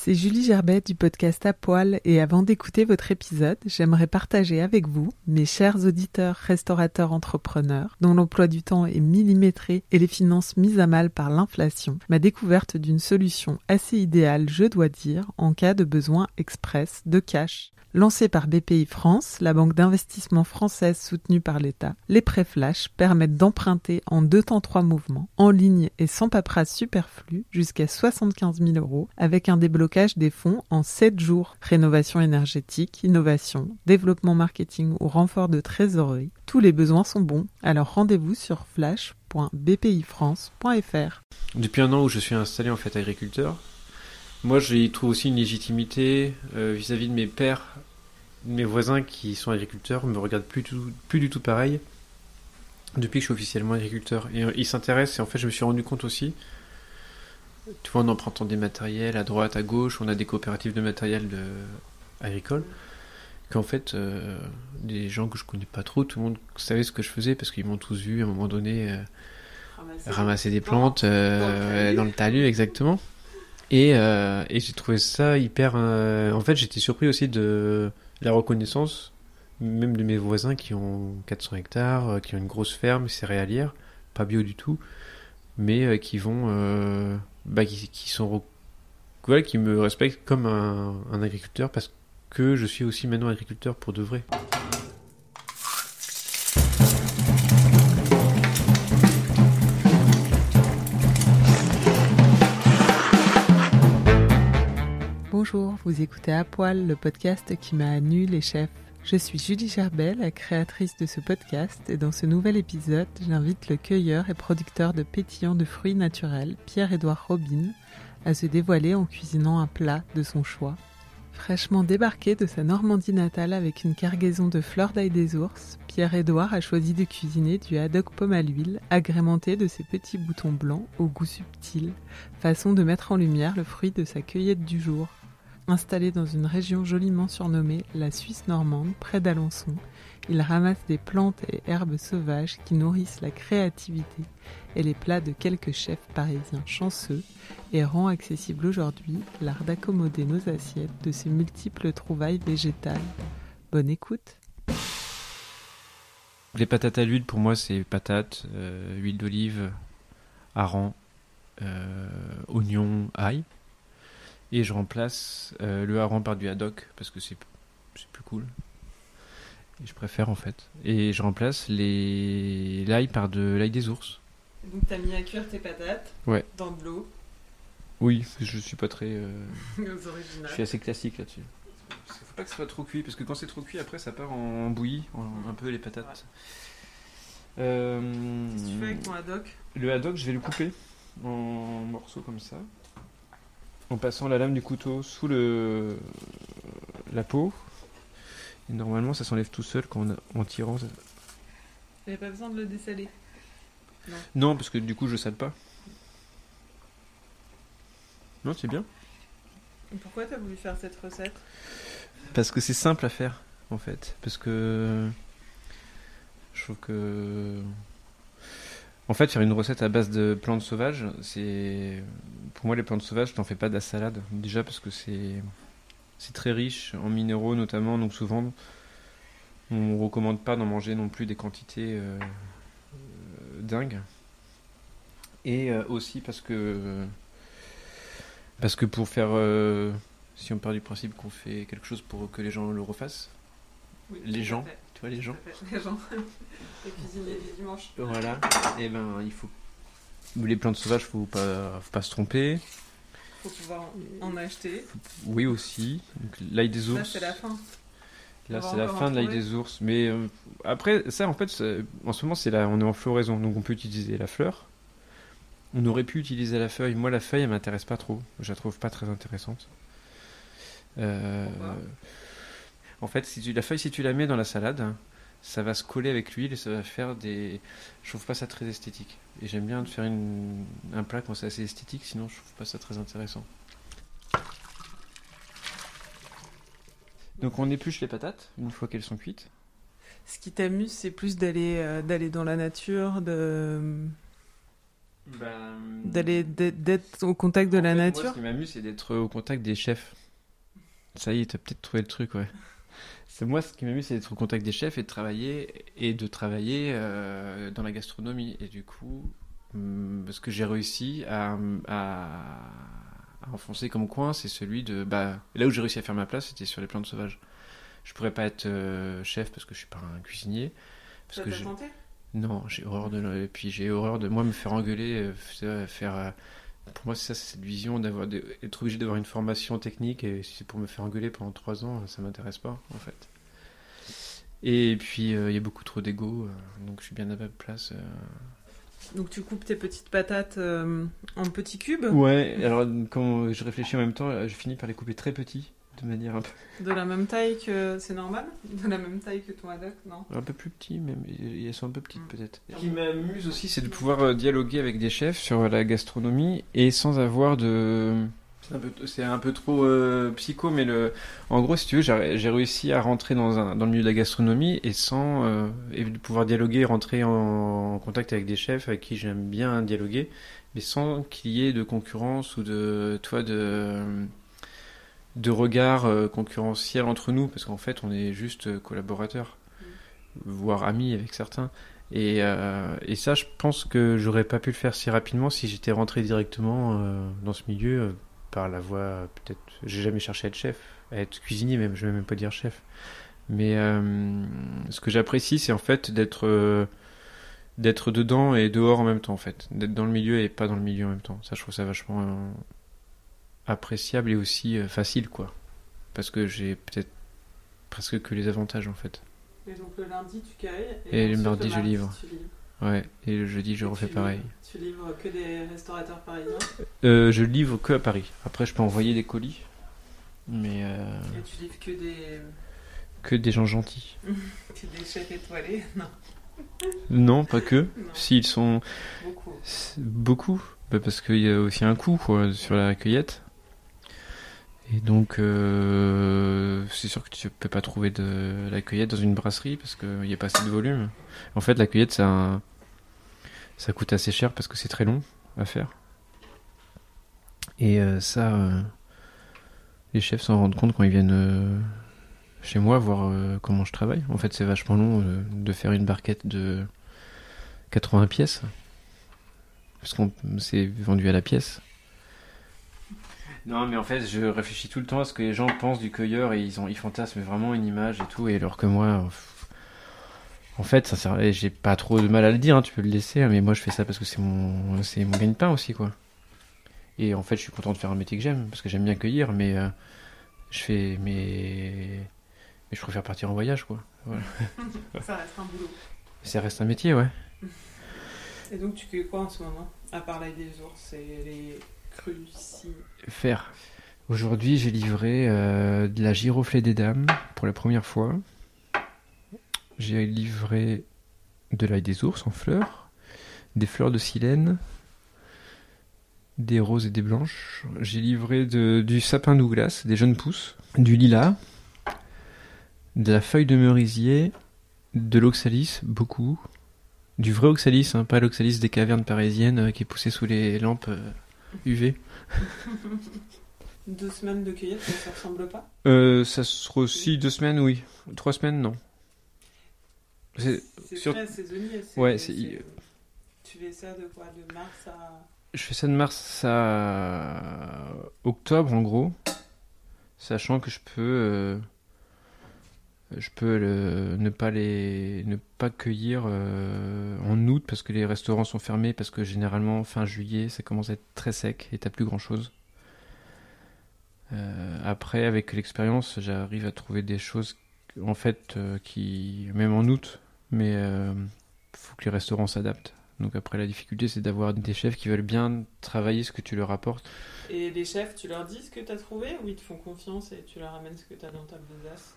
C'est Julie Gerbet du podcast À Poil et avant d'écouter votre épisode, j'aimerais partager avec vous, mes chers auditeurs, restaurateurs, entrepreneurs, dont l'emploi du temps est millimétré et les finances mises à mal par l'inflation, ma découverte d'une solution assez idéale, je dois dire, en cas de besoin express de cash. Lancé par BPI France, la banque d'investissement française soutenue par l'État, les prêts flash permettent d'emprunter en deux temps trois mouvements, en ligne et sans paperasse superflue, jusqu'à 75 000 euros, avec un déblocage des fonds en 7 jours. Rénovation énergétique, innovation, développement marketing ou renfort de trésorerie, tous les besoins sont bons. Alors rendez-vous sur flash.bpifrance.fr. Depuis un an où je suis installé en fait agriculteur, moi, j'y trouve aussi une légitimité euh, vis-à-vis de mes pères, mes voisins qui sont agriculteurs, me regardent plus du tout pareil depuis que je suis officiellement agriculteur. Et euh, ils s'intéressent, et en fait, je me suis rendu compte aussi, tu vois, en empruntant des matériels à droite, à gauche, on a des coopératives de matériel de... agricole, qu'en fait, euh, des gens que je connais pas trop, tout le monde savait ce que je faisais parce qu'ils m'ont tous vu à un moment donné ramasser, ramasser des plantes dans le talus, exactement. Et, euh, et j'ai trouvé ça hyper. Euh, en fait, j'étais surpris aussi de la reconnaissance, même de mes voisins qui ont 400 hectares, euh, qui ont une grosse ferme céréalière, pas bio du tout, mais euh, qui vont. Bah, qui, me respectent comme un, agriculteur parce que je suis aussi maintenant agriculteur pour de vrai. Bonjour, vous écoutez À Poil, le podcast qui m'a nu les chefs. Je suis Julie Gerbet, la créatrice de ce podcast, et dans ce nouvel épisode, j'invite le cueilleur et producteur de pétillants de fruits naturels, Pierre-Édouard Robin, à se dévoiler en cuisinant un plat de son choix. Fraîchement débarqué de sa Normandie natale avec une cargaison de fleurs d'ail des ours, Pierre-Édouard a choisi de cuisiner du haddock pomme à l'huile, agrémenté de ses petits boutons blancs au goût subtil, façon de mettre en lumière le fruit de sa cueillette du jour. Installé dans une région joliment surnommée la Suisse normande, près d'Alençon, il ramasse des plantes et herbes sauvages qui nourrissent la créativité et les plats de quelques chefs parisiens chanceux et rend accessible aujourd'hui l'art d'accommoder nos assiettes de ces multiples trouvailles végétales. Bonne écoute. Les patates à l'huile, pour moi, c'est patates, euh, huile d'olive, hareng, euh, oignon, ail et je remplace euh, le hareng par du haddock parce que c'est plus cool. Et je préfère en fait. Et je remplace les l'ail par de l'ail des ours. Donc t'as mis à cuire tes patates ouais. dans de l'eau. Oui, je suis pas très. Euh... je suis assez classique là-dessus. Faut pas que ce soit trop cuit parce que quand c'est trop cuit après ça part en bouillie, un peu les patates. Euh... Qu'est-ce que tu fais avec ton haddock? Le haddock, je vais le couper en morceaux comme ça en passant la lame du couteau sous le la peau. Et normalement, ça s'enlève tout seul quand on, en tirant. Ça... Il n'y a pas besoin de le dessaler. Non. non, parce que du coup, je sale pas. Non, c'est bien. Et pourquoi tu as voulu faire cette recette? Parce que c'est simple à faire, en fait. Parce que je trouve que en fait, faire une recette à base de plantes sauvages, c'est pour moi les plantes sauvages, t'en fais pas de la salade. Déjà parce que c'est c'est très riche en minéraux notamment, donc souvent on recommande pas d'en manger non plus des quantités euh, euh, dingues. Et euh, aussi parce que parce que pour faire si on part du principe qu'on fait quelque chose pour que les gens le refassent, les gens, tu vois les gens, les gens, les cuisiniers du dimanche. Voilà. Et eh ben il faut les plantes sauvages, faut pas, faut pas se tromper. Faut pouvoir en acheter. Oui aussi. L'ail des ours. Là c'est la fin. Là c'est la fin de l'ail des ours. Mais euh, après ça en fait en ce moment c'est là on est en floraison donc on peut utiliser la fleur. On aurait pu utiliser la feuille. Moi, la feuille, elle m'intéresse pas trop. Je la trouve pas très intéressante. Euh, en fait, si tu, la feuille, si tu la mets dans la salade, ça va se coller avec l'huile et ça va faire des. Je trouve pas ça très esthétique. Et j'aime bien de faire une, un plat quand c'est assez esthétique, sinon je trouve pas ça très intéressant. Donc on épluche les patates une fois qu'elles sont cuites. Ce qui t'amuse, c'est plus d'aller euh, d'aller dans la nature, de Ben, d'aller d'être au contact de En la fait, moi, nature. ce qui m'amuse, c'est d'être au contact des chefs. Ça y est, t'as peut-être trouvé le truc, ouais. C'est moi, ce qui m'amuse, c'est d'être au contact des chefs et de travailler et de travailler euh, dans la gastronomie. Et du coup, hum, ce que j'ai réussi à, à, à enfoncer comme coin, c'est celui de bah là où j'ai réussi à faire ma place, c'était sur les plantes sauvages. Je pourrais pas être euh, chef parce que je suis pas un cuisinier. Parce que je... tenté? Non, j'ai horreur de et puis j'ai horreur de moi me faire engueuler, euh, faire pour moi c'est ça c'est cette vision d'avoir de- être obligé d'avoir une formation technique et si c'est pour me faire engueuler pendant trois ans, ça m'intéresse pas en fait. Et puis euh, il y a beaucoup trop d'ego, euh, donc je suis bien à ma place. euh. Donc tu coupes tes petites patates euh, en petits cubes, Ouais, alors quand je réfléchis en même temps, je finis par les couper très petits, de manière un peu, de la même taille que c'est normal, de la même taille que ton haddock, non? Un peu plus petits, même elles sont un peu petites Mm. peut-être. Ce qui m'amuse aussi, c'est de pouvoir euh, dialoguer avec des chefs sur la gastronomie et sans avoir de. C'est un peu, c'est un peu trop euh, psycho, mais le, en gros, si tu veux, j'ai j'ai réussi à rentrer dans, un, dans le milieu de la gastronomie et sans euh, et de pouvoir dialoguer, rentrer en, en contact avec des chefs avec qui j'aime bien dialoguer, mais sans qu'il y ait de concurrence ou de, toi, de, de regard euh, concurrentiel entre nous, parce qu'en fait, on est juste euh, collaborateurs, voire amis avec certains. Et, euh, et ça, je pense que j'aurais pas pu le faire si rapidement si j'étais rentré directement dans ce milieu par la voie peut-être. J'ai jamais cherché à être chef, à être cuisinier même. Je vais même pas dire chef. Mais ce que j'apprécie, c'est en fait d'être d'être dedans et dehors en même temps en fait, d'être dans le milieu et pas dans le milieu en même temps. Ça, je trouve ça vachement appréciable et aussi euh, facile quoi, parce que j'ai peut-être presque que les avantages en fait. Et donc le lundi tu cailles Et le mardi, je livre. Ouais, et le jeudi, je Et refais tu pareil. livres- Tu livres que des restaurateurs parisiens Euh, je livre que à Paris. Après, je peux envoyer des colis, mais euh, et tu livres que des, que des gens gentils. que des chefs étoilés Non, Non, pas que. S'ils sont beaucoup. beaucoup, bah, parce qu'il y a aussi un coût quoi, sur la cueillette. Et donc, euh, c'est sûr que tu peux pas trouver de la cueillette dans une brasserie parce qu'il n'y a pas assez de volume. En fait, la cueillette, ça, ça coûte assez cher parce que c'est très long à faire. Et euh, ça, euh, les chefs s'en rendent compte quand ils viennent euh, chez moi voir comment je travaille. En fait, c'est vachement long de faire une barquette de 80 pièces. Parce qu'on c'est vendu à la pièce. Non, mais en fait, je réfléchis tout le temps à ce que les gens pensent du cueilleur et ils, ont, ils fantasment vraiment une image et tout. Et alors que moi, en fait, ça sert- et j'ai pas trop de mal à le dire, hein, tu peux le laisser, mais moi je fais ça parce que c'est mon, c'est mon gagne-pain aussi, quoi. Et en fait, je suis content de faire un métier que j'aime parce que j'aime bien cueillir, mais euh, je fais, mais, mais je préfère partir en voyage, quoi. Voilà. Ça reste un boulot. Ça reste un métier, ouais. Et donc tu cueilles quoi en ce moment À part l'ail des ours et les. Faire. Aujourd'hui, j'ai livré euh, de la giroflée des dames pour la première fois. J'ai livré de l'ail des ours en fleurs, des fleurs de silène, des roses et des blanches. J'ai livré du sapin Douglas, des jeunes pousses, du lilas, de la feuille de merisier, de l'oxalis, beaucoup. Du vrai oxalis, hein, pas l'oxalis des cavernes parisiennes euh, qui est poussé sous les lampes euh, UV. Deux semaines de cueillette, ça, ça ressemble pas? Euh, ça sera aussi deux semaines, oui. Trois semaines, non. C'est- sur- très saisonnier. Ouais, Tu fais ça de quoi? De mars à. Je fais ça de mars à octobre, en gros. Sachant que je peux... euh, Je peux ne pas les ne pas cueillir euh, en août parce que les restaurants sont fermés parce que généralement fin juillet ça commence à être très sec et t'as plus grand chose. après avec l'expérience j'arrive à trouver des choses en fait euh, qui même en août mais euh, faut que les restaurants s'adaptent Donc après, la difficulté, c'est d'avoir des chefs qui veulent bien travailler ce que tu leur apportes. Et les chefs, tu leur dis ce que tu as trouvé ou ils te font confiance et tu leur amènes ce que tu as dans ta besace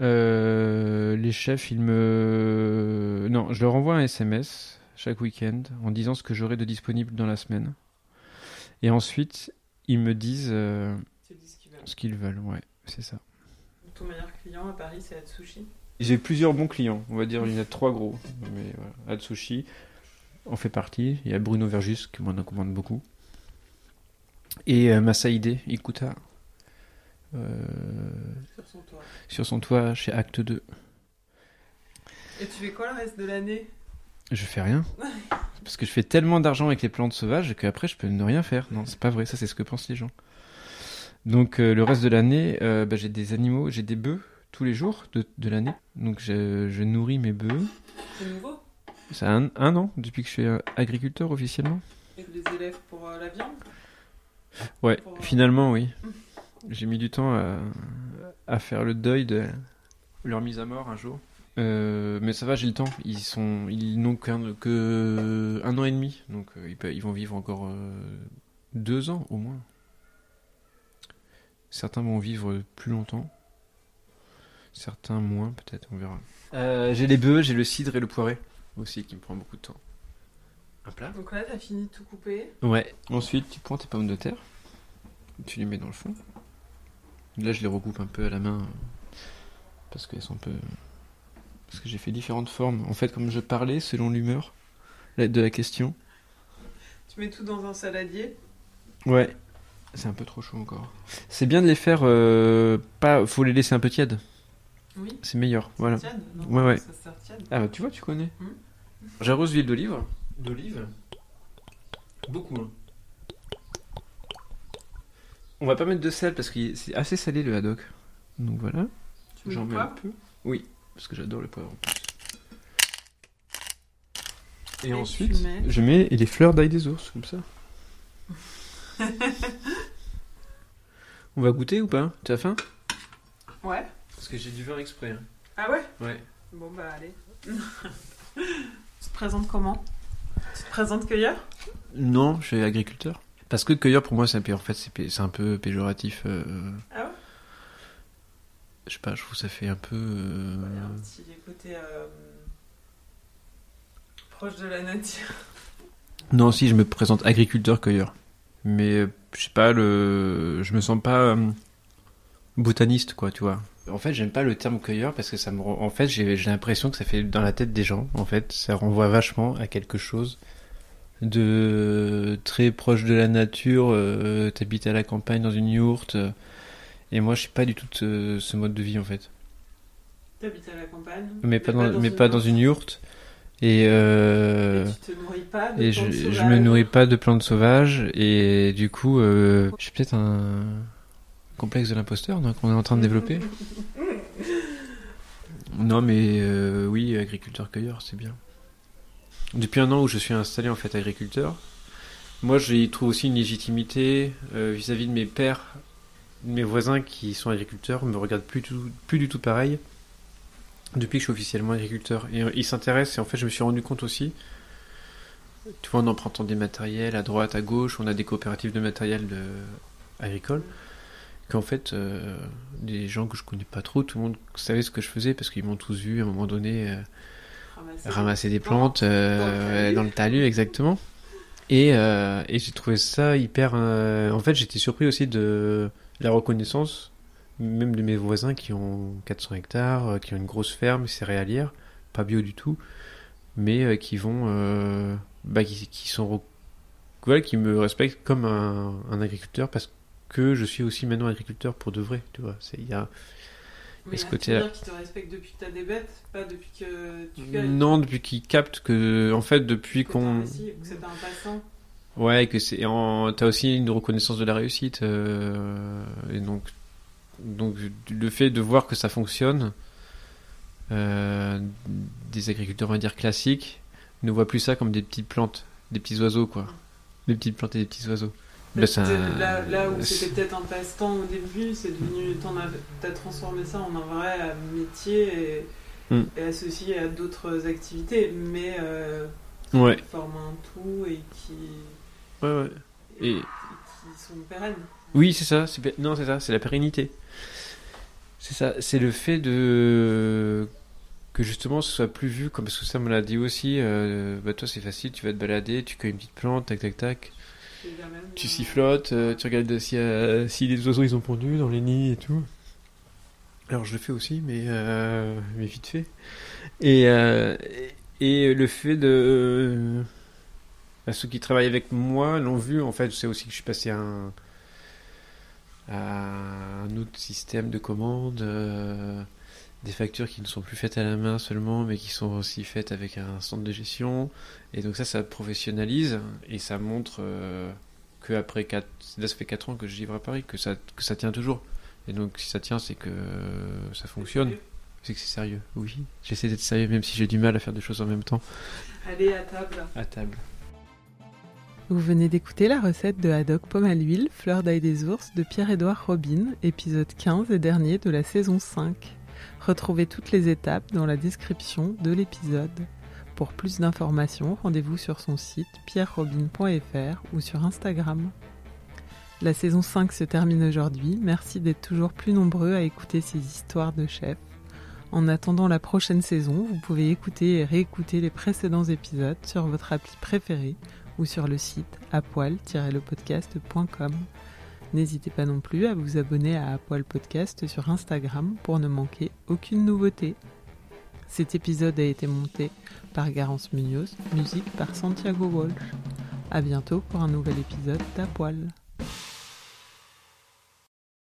Euh, les chefs, ils me... Non, je leur envoie un SMS chaque week-end en disant ce que j'aurai de disponible dans la semaine. Et ensuite, ils me disent euh, ce qu'ils veulent. ce qu'ils veulent. Ouais, c'est ça. Ton meilleur client à Paris, c'est Atsushi? J'ai plusieurs bons clients, on va dire, il y en a trois gros. Mais voilà, Atsushi en fait partie. Il y a Bruno Verjus qui m'en commande beaucoup. Et euh, Masaide Ikuta euh, Sur son toit. sur son toit chez Acte 2. Et tu fais quoi le reste de l'année? Je fais rien. Parce que je fais tellement d'argent avec les plantes sauvages qu'après je peux ne rien faire. Non, c'est pas vrai, ça c'est ce que pensent les gens. Donc euh, le reste de l'année, euh, bah, j'ai des animaux, j'ai des bœufs tous les jours de, de l'année. Donc je, je nourris mes bœufs. C'est nouveau? Ça a un, un an depuis que je suis euh, agriculteur officiellement. Et des élèves pour euh, la viande? Ouais, Pour, finalement oui. J'ai mis du temps à, à faire le deuil de leur mise à mort un jour. Euh, mais ça va, j'ai le temps. Ils sont, ils n'ont qu'un que un an et demi, donc euh, ils, peuvent- ils vont vivre encore euh, deux ans au moins. Certains vont vivre plus longtemps, certains moins peut-être, on verra. Euh, j'ai les bœufs, j'ai le cidre et le poiré aussi qui me prend beaucoup de temps. Un plat? Donc là, t'as fini de tout couper? Ouais. Ensuite, tu prends tes pommes de terre, tu les mets dans le fond. Là, je les recoupe un peu à la main euh, parce qu'elles sont un peu. Parce que j'ai fait différentes formes. En fait, comme je parlais, selon l'humeur la- de la question. Tu mets tout dans un saladier. Ouais. C'est un peu trop chaud encore. C'est bien de les faire. euh, pas. Faut les laisser un peu tièdes. Oui. C'est meilleur. Voilà. Tiède, non Ouais, ouais. Ça se sert tiède. Ah bah tu vois, tu connais. Hmm. J'arrose l'huile d'olive. D'olive Beaucoup. hein. On va pas mettre de sel parce que c'est assez salé le haddock. Donc voilà. J'en mets un peu. Oui, parce que j'adore le poivre en plus. Et, Et ensuite, mets je mets les fleurs d'ail des ours, comme ça. On va goûter ou pas? Tu as faim? Ouais. Parce que j'ai du vin exprès. hein. Ah ouais? Ouais. Bon bah allez. tu te présentes comment? Tu te présentes cueilleur? Non, je suis agriculteur. Parce que cueilleur, pour moi, c'est un peu, en fait, c'est pé- c'est un peu péjoratif. euh, Ah ouais? je sais pas, je trouve ça fait un peu. euh, un petit côté euh, proche de la nature. Non, si, je me présente agriculteur-cueilleur. Mais, euh, je sais pas, le... je me sens pas euh, botaniste, quoi, tu vois. En fait, j'aime pas le terme cueilleur parce que ça me. rend- En fait, j'ai j'ai l'impression que ça fait dans la tête des gens. En fait, ça renvoie vachement à quelque chose de très proche de la nature. euh, T'habites à la campagne dans une yourte. euh, et moi, je suis pas du tout ce, mode de vie, en fait. T'habites à la campagne. Mais pas dans, mais une pas dans une yourte. Et. Euh... Et tu te nourris pas de Et plantes je, je me nourris pas de plantes sauvages et du coup euh, j'ai peut-être un complexe de l'imposteur qu'on est en train de développer. Non mais oui agriculteur-cueilleur c'est bien. Depuis un an où je suis installé en fait agriculteur, moi j'y trouve aussi une légitimité euh, vis-à-vis de mes pères, mes voisins qui sont agriculteurs, me regardent plus, du tout pareil depuis que je suis officiellement agriculteur. Et euh, ils s'intéressent et en fait je me suis rendu compte aussi tu vois, en empruntant des matériels à droite, à gauche, on a des coopératives de matériel de... agricole, qu'en fait, euh, des gens que je connais pas trop, tout le monde savait ce que je faisais parce qu'ils m'ont tous vu à un moment donné euh, Ramasser. ramasser des plantes euh, dans le talus. exactement. Et, euh, et j'ai trouvé ça hyper. euh, En fait, j'étais surpris aussi de la reconnaissance, même de mes voisins qui ont 400 hectares, qui ont une grosse ferme céréalière, pas bio du tout, mais qui vont. bah, qui, qui sont. Voilà, qui me respectent comme un, un agriculteur parce que je suis aussi maintenant agriculteur pour de vrai, tu vois. Il y a. Mais ce dire qu'ils te respectent depuis que t'as des bêtes, pas depuis que tu cueilles. Non, depuis qu'ils captent que, en fait, depuis qu'on. que c'est un passant. Ouais, que c'est en... t'as aussi une reconnaissance de la réussite euh, et donc donc le fait de voir que ça fonctionne, euh, des agriculteurs on va dire classiques ne voient plus ça comme des petites plantes, des petits oiseaux quoi, des petites plantes et des petits oiseaux. Bah, Là, là où c'était peut-être un passe-temps au début, c'est devenu. T'as transformé ça en un vrai métier et, Mm. et associé à d'autres activités. Mais euh, Ouais. forment un tout et qui, Ouais, ouais. et, Et- qui sont pérennes. Oui, c'est ça. Non, c'est ça. C'est la pérennité. C'est ça. C'est le fait de que justement ce soit plus vu comme parce que ça me l'a dit aussi. euh, bah toi c'est facile, tu vas te balader, tu cueilles une petite plante, tac tac tac, Tu sifflotes, euh, tu regardes si, euh, si les oiseaux ils ont pondu dans les nids et tout. Alors je le fais aussi, mais euh, mais vite fait. Et et le fait de bah, ceux qui travaillent avec moi l'ont vu en fait. C'est aussi que je suis passé à un à un autre système de commande, des factures qui ne sont plus faites à la main seulement, mais qui sont aussi faites avec un centre de gestion. Et donc ça, ça professionnalise et ça montre euh, que après 4, là ça fait 4 ans que je vivre à Paris, que ça, que ça tient toujours. Et donc si ça tient, c'est que ça fonctionne. C'est que c'est sérieux. Oui, j'essaie d'être sérieux même si j'ai du mal à faire des choses en même temps. Allez à table. À table. Vous venez d'écouter la recette de haddock pomme à l'huile, fleur d'ail des ours de Pierre-Édouard Robin, épisode 15 et dernier de la saison 5. Retrouvez toutes les étapes dans la description de l'épisode. Pour plus d'informations, rendez-vous sur son site pierrerobin.fr ou sur Instagram. La saison 5 se termine aujourd'hui. Merci d'être toujours plus nombreux à écouter ces histoires de chefs. En attendant la prochaine saison, vous pouvez écouter et réécouter les précédents épisodes sur votre appli préférée ou sur le site apoil-lepodcast.com. N'hésitez pas non plus à vous abonner à Apoil Podcast sur Instagram pour ne manquer aucune nouveauté. Cet épisode a été monté par Garance Munoz, musique par Santiago Walsh. À bientôt pour un nouvel épisode d'Apoil.